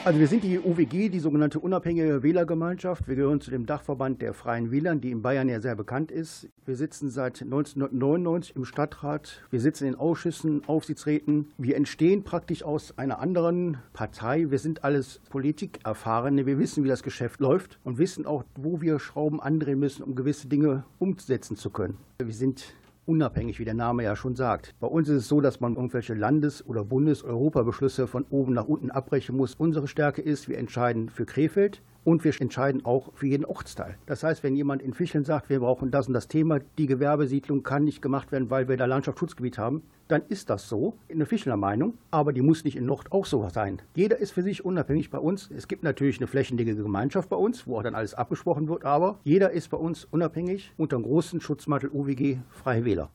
Also wir sind die UWG, die sogenannte unabhängige Wählergemeinschaft. Wir gehören zu dem Dachverband der Freien Wählern, die in Bayern ja sehr bekannt ist. Wir sitzen seit 1999 im Stadtrat. Wir sitzen in Ausschüssen, Aufsichtsräten. Wir entstehen praktisch aus einer anderen Partei. Wir sind alles Politikerfahrene. Wir wissen, wie das Geschäft läuft und wissen auch, wo wir Schrauben andrehen müssen, um gewisse Dinge umsetzen zu können. Wir sind unabhängig, wie der Name ja schon sagt. Bei uns ist es so, dass man irgendwelche Landes- oder Bundes-Europabeschlüsse von oben nach unten abbrechen muss. Unsere Stärke ist, wir entscheiden für Krefeld und wir entscheiden auch für jeden Ortsteil. Das heißt, wenn jemand in Fischeln sagt, wir brauchen das und das Thema, die Gewerbesiedlung kann nicht gemacht werden, weil wir da Landschaftsschutzgebiet haben, dann ist das so, in der Fischler Meinung, aber die muss nicht in Nord auch so sein. Jeder ist für sich unabhängig bei uns. Es gibt natürlich eine flächendeckige Gemeinschaft bei uns, wo auch dann alles abgesprochen wird, aber jeder ist bei uns unabhängig unter dem großen Schutzmantel UWG Freie Wähler.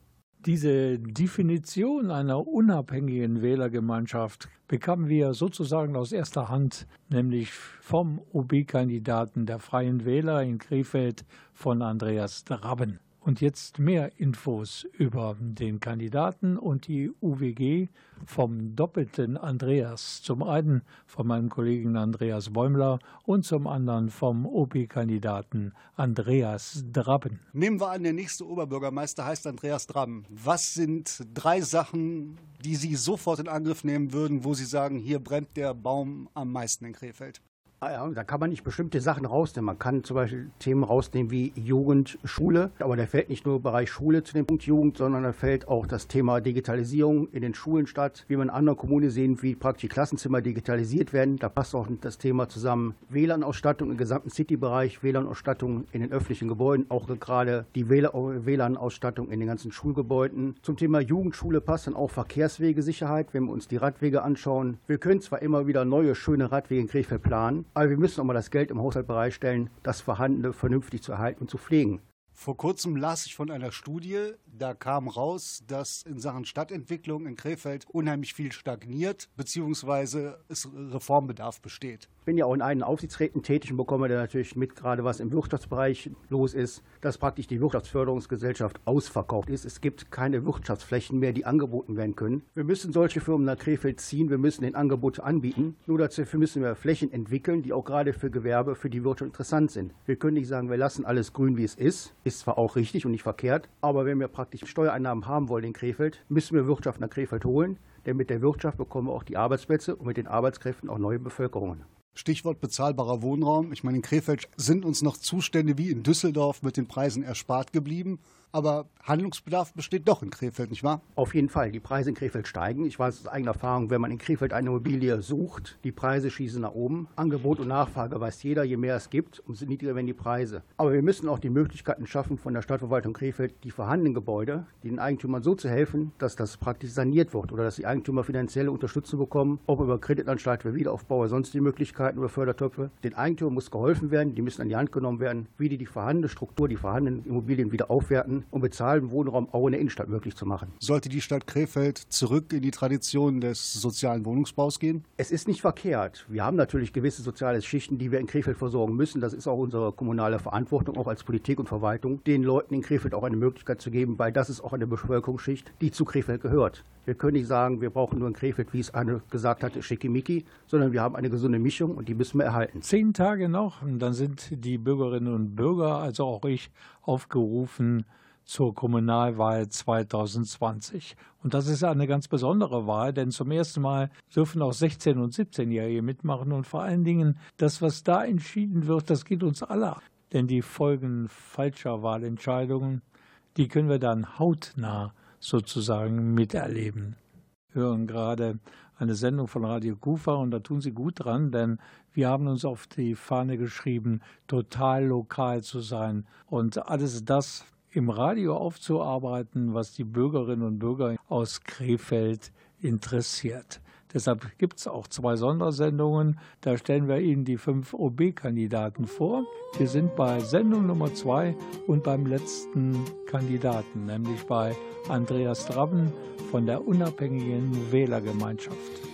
Diese Definition einer unabhängigen Wählergemeinschaft bekamen wir sozusagen aus erster Hand, nämlich vom OB-Kandidaten der Freien Wähler in Krefeld von Andreas Drabben. Und jetzt mehr Infos über den Kandidaten und die UWG vom doppelten Andreas. Zum einen von meinem Kollegen Andreas Bäumler und zum anderen vom OP-Kandidaten Andreas Drabben. Nehmen wir an, der nächste Oberbürgermeister heißt Andreas Drabben. Was sind drei Sachen, die Sie sofort in Angriff nehmen würden, wo Sie sagen, hier brennt der Baum am meisten in Krefeld? Ah ja, da kann man nicht bestimmte Sachen rausnehmen. Man kann zum Beispiel Themen rausnehmen wie Jugend, Schule. Aber da fällt nicht nur Bereich Schule zu dem Punkt Jugend, sondern da fällt auch das Thema Digitalisierung in den Schulen statt. Wie man in anderen Kommunen sehen, wie praktisch Klassenzimmer digitalisiert werden. Da passt auch das Thema zusammen. WLAN-Ausstattung im gesamten City-Bereich, WLAN-Ausstattung in den öffentlichen Gebäuden, auch gerade die WLAN-Ausstattung in den ganzen Schulgebäuden. Zum Thema Jugendschule passt dann auch Verkehrswegesicherheit, wenn wir uns die Radwege anschauen. Wir können zwar immer wieder neue, schöne Radwege in Krefeld planen, aber wir müssen auch mal das Geld im Haushalt bereitstellen, das Vorhandene vernünftig zu erhalten und zu pflegen. Vor kurzem las ich von einer Studie, da kam raus, dass in Sachen Stadtentwicklung in Krefeld unheimlich viel stagniert, beziehungsweise es Reformbedarf besteht. Ich bin ja auch in einen Aufsichtsräten tätig und bekomme da natürlich mit, gerade was im Wirtschaftsbereich los ist, dass praktisch die Wirtschaftsförderungsgesellschaft ausverkauft ist. Es gibt keine Wirtschaftsflächen mehr, die angeboten werden können. Wir müssen solche Firmen nach Krefeld ziehen, wir müssen den Angebote anbieten. Nur dafür müssen wir Flächen entwickeln, die auch gerade für Gewerbe, für die Wirtschaft interessant sind. Wir können nicht sagen, wir lassen alles grün, wie es ist. Ist zwar auch richtig und nicht verkehrt, aber wenn wir praktisch Steuereinnahmen haben wollen in Krefeld, müssen wir Wirtschaft nach Krefeld holen. Denn mit der Wirtschaft bekommen wir auch die Arbeitsplätze und mit den Arbeitskräften auch neue Bevölkerungen. Stichwort bezahlbarer Wohnraum. Ich meine, in Krefeld sind uns noch Zustände wie in Düsseldorf mit den Preisen erspart geblieben. Aber Handlungsbedarf besteht doch in Krefeld, nicht wahr? Auf jeden Fall. Die Preise in Krefeld steigen. Ich weiß aus eigener Erfahrung, wenn man in Krefeld eine Immobilie sucht, die Preise schießen nach oben. Angebot und Nachfrage weiß jeder, je mehr es gibt, umso niedriger werden die Preise. Aber wir müssen auch die Möglichkeiten schaffen, von der Stadtverwaltung Krefeld die vorhandenen Gebäude, den Eigentümern so zu helfen, dass das praktisch saniert wird oder dass die Eigentümer finanzielle Unterstützung bekommen, ob über Kreditanstalt für Wiederaufbau oder sonstige Möglichkeiten oder Fördertöpfe. Den Eigentümern muss geholfen werden, die müssen an die Hand genommen werden, wie die die vorhandene Struktur, die vorhandenen Immobilien wieder aufwerten um bezahlten Wohnraum auch in der Innenstadt möglich zu machen. Sollte die Stadt Krefeld zurück in die Tradition des sozialen Wohnungsbaus gehen? Es ist nicht verkehrt. Wir haben natürlich gewisse soziale Schichten, die wir in Krefeld versorgen müssen. Das ist auch unsere kommunale Verantwortung, auch als Politik und Verwaltung, den Leuten in Krefeld auch eine Möglichkeit zu geben, weil das ist auch eine Bevölkerungsschicht, die zu Krefeld gehört. Wir können nicht sagen, wir brauchen nur in Krefeld, wie es eine gesagt hatte, Schickimicki, sondern wir haben eine gesunde Mischung und die müssen wir erhalten. Zehn Tage noch, und dann sind die Bürgerinnen und Bürger, also auch ich, aufgerufen, zur Kommunalwahl 2020. Und das ist eine ganz besondere Wahl, denn zum ersten Mal dürfen auch 16- und 17-Jährige mitmachen. Und vor allen Dingen, das, was da entschieden wird, das geht uns alle. Denn die Folgen falscher Wahlentscheidungen, die können wir dann hautnah sozusagen miterleben. Wir hören gerade eine Sendung von Radio Kufa und da tun Sie gut dran, denn wir haben uns auf die Fahne geschrieben, total lokal zu sein und alles das im Radio aufzuarbeiten, was die Bürgerinnen und Bürger aus Krefeld interessiert. Deshalb gibt es auch zwei Sondersendungen. Da stellen wir Ihnen die fünf OB-Kandidaten vor. Wir sind bei Sendung Nummer zwei und beim letzten Kandidaten, nämlich bei Andreas Drabben von der unabhängigen Wählergemeinschaft.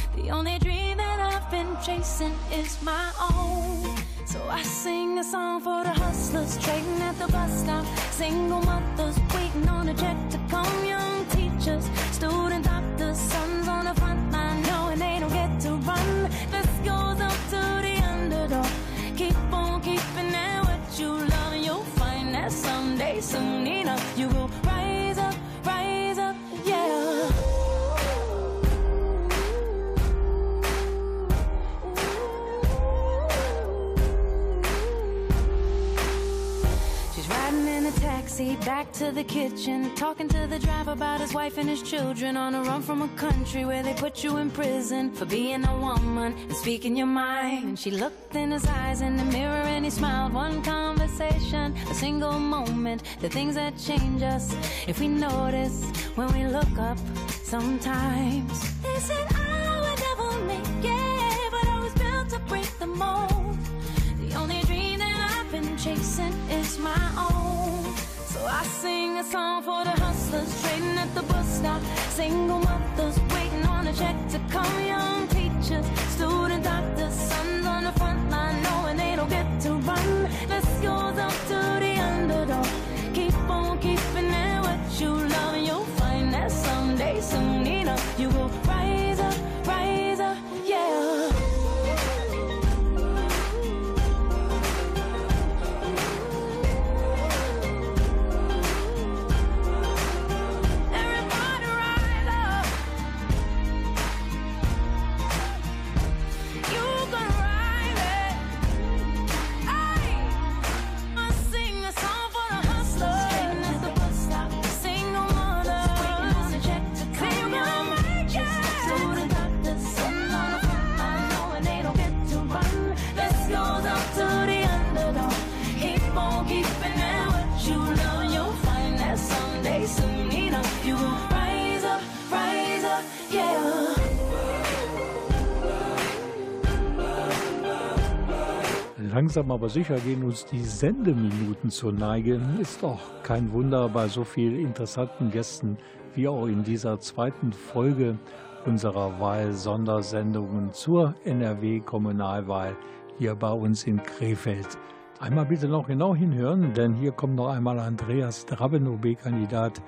The only dream that I've been chasing is my own. So I sing a song for the hustlers trading at the bus stop. Single mothers waiting on a check to come. Young teachers, student doctors, sons on the front line knowing they don't get to run. This goes up to the underdog. Keep on keeping at what you love, and you'll find that someday, soon enough, you will to the kitchen, talking to the driver about his wife and his children on a run from a country where they put you in prison for being a woman and speaking your mind. She looked in his eyes in the mirror and he smiled. One conversation, a single moment, the things that change us if we notice when we look up sometimes. I sing a song for the hustlers trading at the bus stop. Single mothers waiting on a check to come. Young teachers, student doctors, sons on the front line knowing they don't get to run. This goes up to the underdog. Keep on keeping it what you love, and you'll find that someday, soon enough, you will Langsam aber sicher gehen uns die Sendeminuten zur Neige. Ist doch kein Wunder bei so vielen interessanten Gästen wie auch in dieser zweiten Folge unserer Wahl-Sondersendungen zur NRW-Kommunalwahl hier bei uns in Krefeld. Einmal bitte noch genau hinhören, denn hier kommt noch einmal Andreas Drabben, OB-Kandidat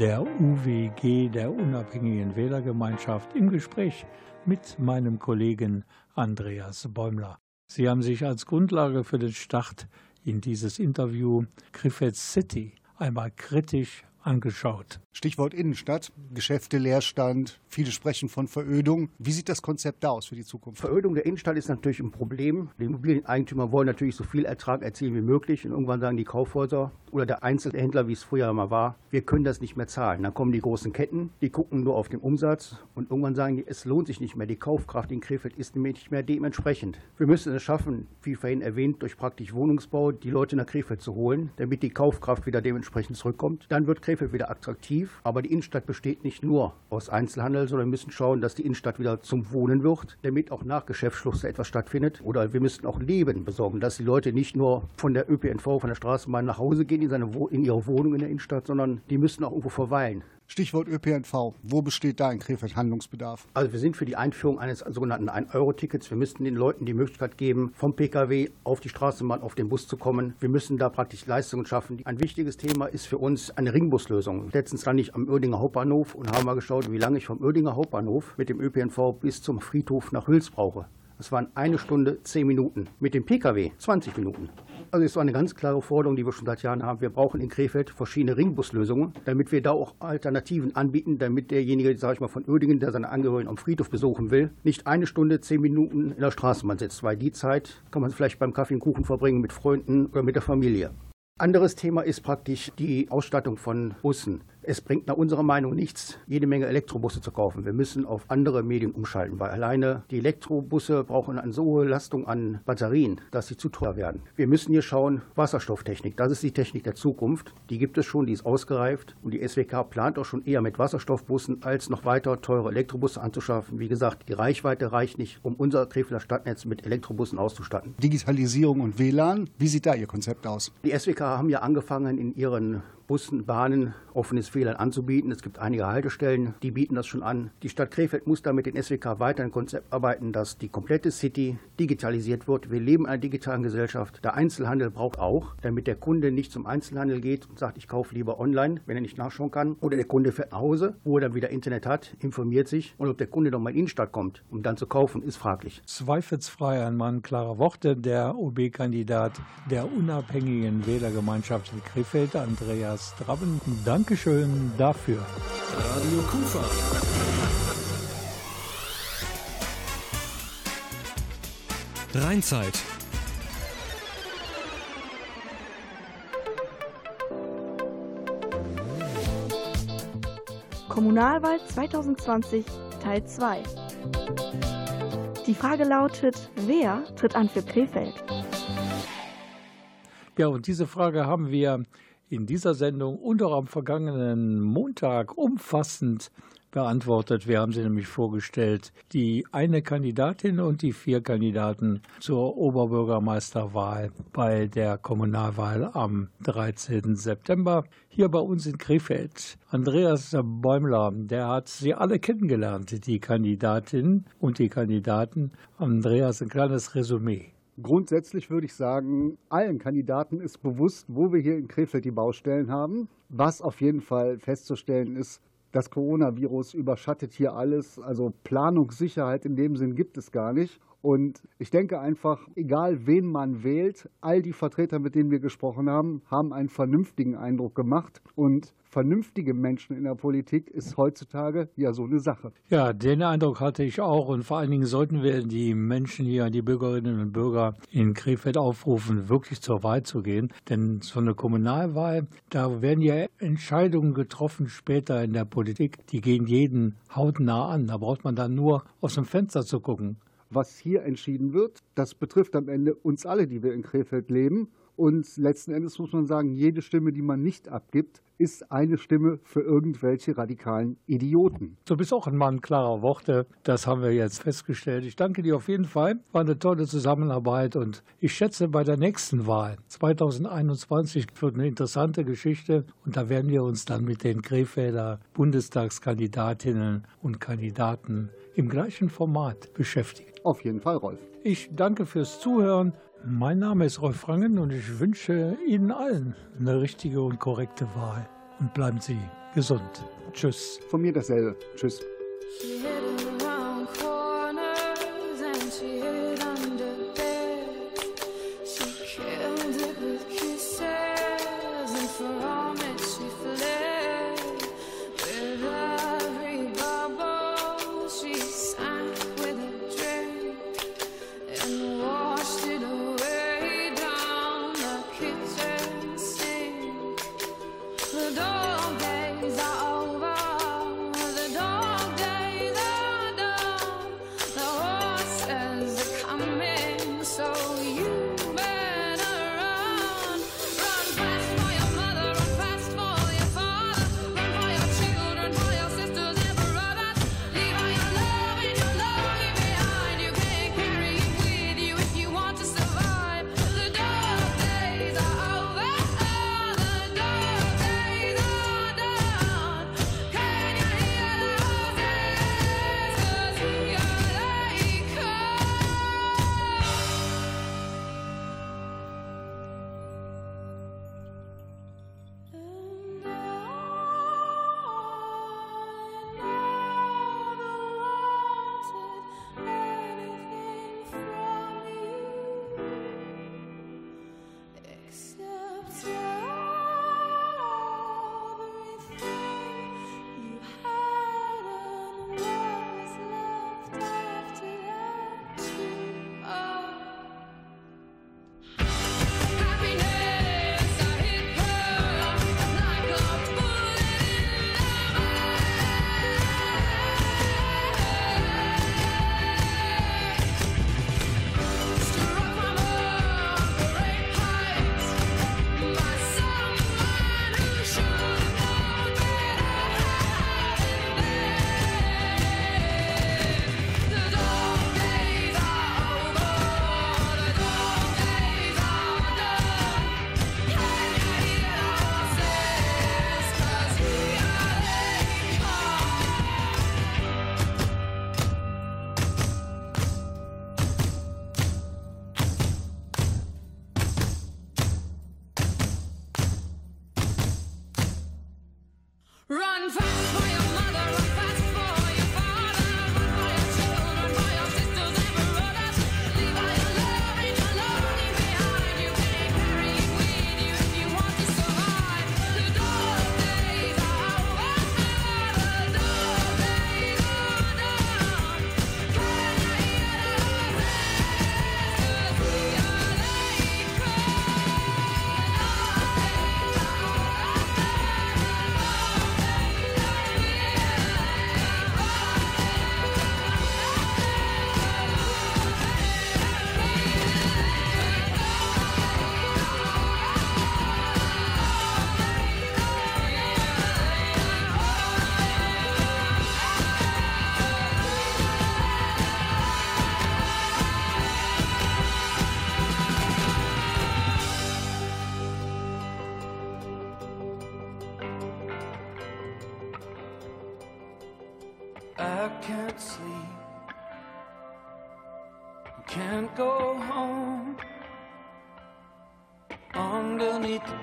der UWG, der Unabhängigen Wählergemeinschaft, im Gespräch mit meinem Kollegen Andreas Bäumler. Sie haben sich als Grundlage für den Start in dieses Interview Krefeld City einmal kritisch angeschaut. Stichwort Innenstadt, Geschäfte, Leerstand, viele sprechen von Verödung. Wie sieht das Konzept da aus für die Zukunft? Verödung der Innenstadt ist natürlich ein Problem. Die Immobilieneigentümer wollen natürlich so viel Ertrag erzielen wie möglich und irgendwann sagen die Kaufhäuser oder der Einzelhändler, wie es früher mal war, wir können das nicht mehr zahlen. Dann kommen die großen Ketten, die gucken nur auf den Umsatz und irgendwann sagen die, es lohnt sich nicht mehr. Die Kaufkraft in Krefeld ist nämlich nicht mehr dementsprechend. Wir müssen es schaffen, wie vorhin erwähnt, durch praktisch Wohnungsbau die Leute nach Krefeld zu holen, damit die Kaufkraft wieder dementsprechend zurückkommt. Dann wird Krefeld wieder attraktiv. Aber die Innenstadt besteht nicht nur aus Einzelhandel, sondern wir müssen schauen, dass die Innenstadt wieder zum Wohnen wird, damit auch nach Geschäftsschluss etwas stattfindet. Oder wir müssen auch Leben besorgen, dass die Leute nicht nur von der ÖPNV, von der Straßenbahn nach Hause gehen in, seine, in ihre Wohnung in der Innenstadt, sondern die müssen auch irgendwo verweilen. Stichwort ÖPNV. Wo besteht da in Krefeld Handlungsbedarf? Also wir sind für die Einführung eines sogenannten 1-Euro-Tickets. Wir müssten den Leuten die Möglichkeit geben, vom Pkw auf die Straßenbahn, auf den Bus zu kommen. Wir müssen da praktisch Leistungen schaffen. Ein wichtiges Thema ist für uns eine Ringbuslösung. Letztens stand ich am Oerdinger Hauptbahnhof und habe mal geschaut, wie lange ich vom Oerdinger Hauptbahnhof mit dem ÖPNV bis zum Friedhof nach Hüls brauche. Das waren eine Stunde, zehn Minuten. Mit dem Pkw 20 Minuten. Also ist so eine ganz klare Forderung, die wir schon seit Jahren haben. Wir brauchen in Krefeld verschiedene Ringbuslösungen, damit wir da auch Alternativen anbieten, damit derjenige, sage ich mal, von Oerdingen, der seine Angehörigen am Friedhof besuchen will, nicht eine Stunde, zehn Minuten in der Straßenbahn sitzt, weil die Zeit kann man vielleicht beim Kaffee und Kuchen verbringen mit Freunden oder mit der Familie. Anderes Thema ist praktisch die Ausstattung von Bussen. Es bringt nach unserer Meinung nichts, jede Menge Elektrobusse zu kaufen. Wir müssen auf andere Medien umschalten, weil alleine die Elektrobusse brauchen eine so hohe Lastung an Batterien, dass sie zu teuer werden. Wir müssen hier schauen, Wasserstofftechnik, das ist die Technik der Zukunft. Die gibt es schon, die ist ausgereift und die SWK plant auch schon eher mit Wasserstoffbussen, als noch weiter teure Elektrobusse anzuschaffen. Wie gesagt, die Reichweite reicht nicht, um unser Krefelder Stadtnetz mit Elektrobussen auszustatten. Digitalisierung und WLAN. Wie sieht da Ihr Konzept aus? Die SWK haben ja angefangen, in ihren Bussen, Bahnen offenes WLAN anzubieten. Es gibt einige Haltestellen, die bieten das schon an. Die Stadt Krefeld muss da mit den SWK weiter ein Konzept arbeiten, dass die komplette City digitalisiert wird. Wir leben in einer digitalen Gesellschaft. Der Einzelhandel braucht auch, damit der Kunde nicht zum Einzelhandel geht und sagt, ich kaufe lieber online, wenn er nicht nachschauen kann. Oder der Kunde fährt nach Hause, wo er dann wieder Internet hat, informiert sich. Und ob der Kunde noch mal in die Innenstadt kommt, um dann zu kaufen, ist fraglich. Zweifelsfrei ein Mann klarer Worte, der OB-Kandidat der unabhängigen Wählergemeinschaft in Krefeld, Andreas Drabben. Dankeschön dafür. Radio Kufa. Rheinzeit. Kommunalwahl 2020 Teil 2. Die Frage lautet, wer tritt an für Krefeld? Ja, und diese Frage haben wir in dieser Sendung und auch am vergangenen Montag umfassend beantwortet. Wir haben sie nämlich vorgestellt, die eine Kandidatin und die vier Kandidaten zur Oberbürgermeisterwahl bei der Kommunalwahl am 13. September hier bei uns in Krefeld. Andreas Bäumler, der hat sie alle kennengelernt, die Kandidatin und die Kandidaten. Andreas, ein kleines Resümee. Grundsätzlich würde ich sagen, allen Kandidaten ist bewusst, wo wir hier in Krefeld die Baustellen haben. Was auf jeden Fall festzustellen ist, das Coronavirus überschattet hier alles. Also Planungssicherheit in dem Sinn gibt es gar nicht. Und ich denke einfach, egal wen man wählt, all die Vertreter, mit denen wir gesprochen haben, haben einen vernünftigen Eindruck gemacht. Und vernünftige Menschen in der Politik ist heutzutage ja so eine Sache. Ja, den Eindruck hatte ich auch. Und vor allen Dingen sollten wir die Menschen hier, die Bürgerinnen und Bürger in Krefeld aufrufen, wirklich zur Wahl zu gehen. Denn so eine Kommunalwahl, da werden ja Entscheidungen getroffen später in der Politik, die gehen jeden hautnah an. Da braucht man dann nur aus dem Fenster zu gucken was hier entschieden wird, das betrifft am Ende uns alle, die wir in Krefeld leben. Und letzten Endes muss man sagen, jede Stimme, die man nicht abgibt, ist eine Stimme für irgendwelche radikalen Idioten. Du bist auch ein Mann klarer Worte. Das haben wir jetzt festgestellt. Ich danke dir auf jeden Fall. War eine tolle Zusammenarbeit und ich schätze bei der nächsten Wahl 2021 wird eine interessante Geschichte und da werden wir uns dann mit den Krefelder Bundestagskandidatinnen und Kandidaten im gleichen Format beschäftigen. Auf jeden Fall, Rolf. Ich danke fürs Zuhören. Mein Name ist Rolf Rangen und ich wünsche Ihnen allen eine richtige und korrekte Wahl. Und bleiben Sie gesund. Tschüss. Von mir dasselbe. Tschüss.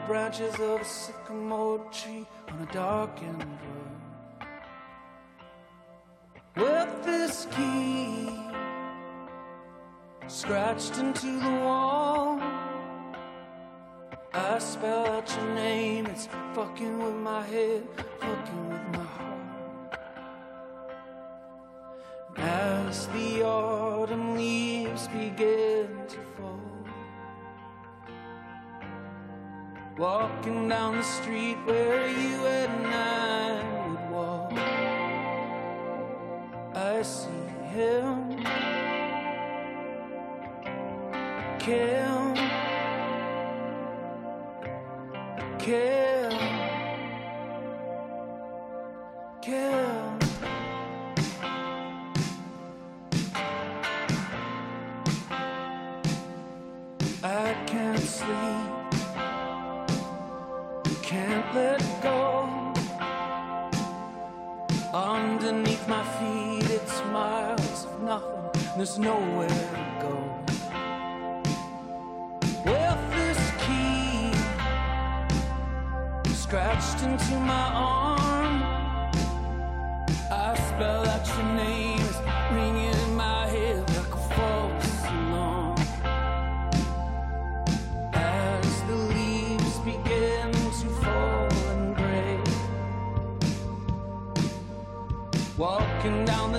Branches of a sycamore tree on a darkened road. With this key scratched into the wall. I spell out your name, it's fucking with my head, fucking with my heart. As the autumn leaves begin to fall, walking down the street where you and I would walk, I see him. Kim, Kim.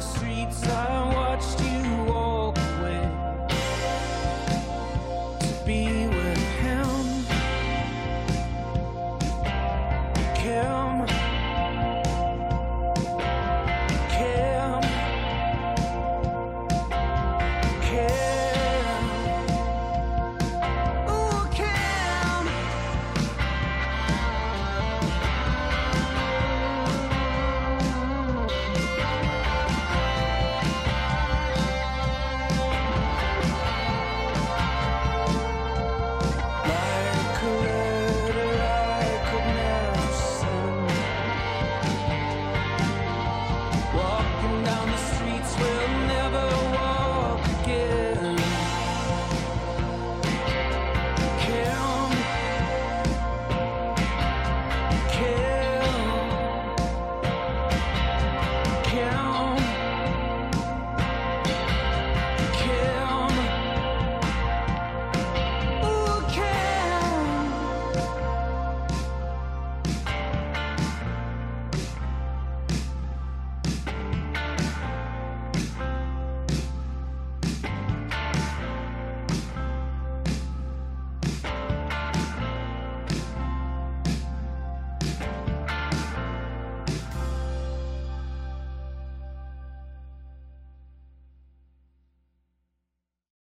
the street.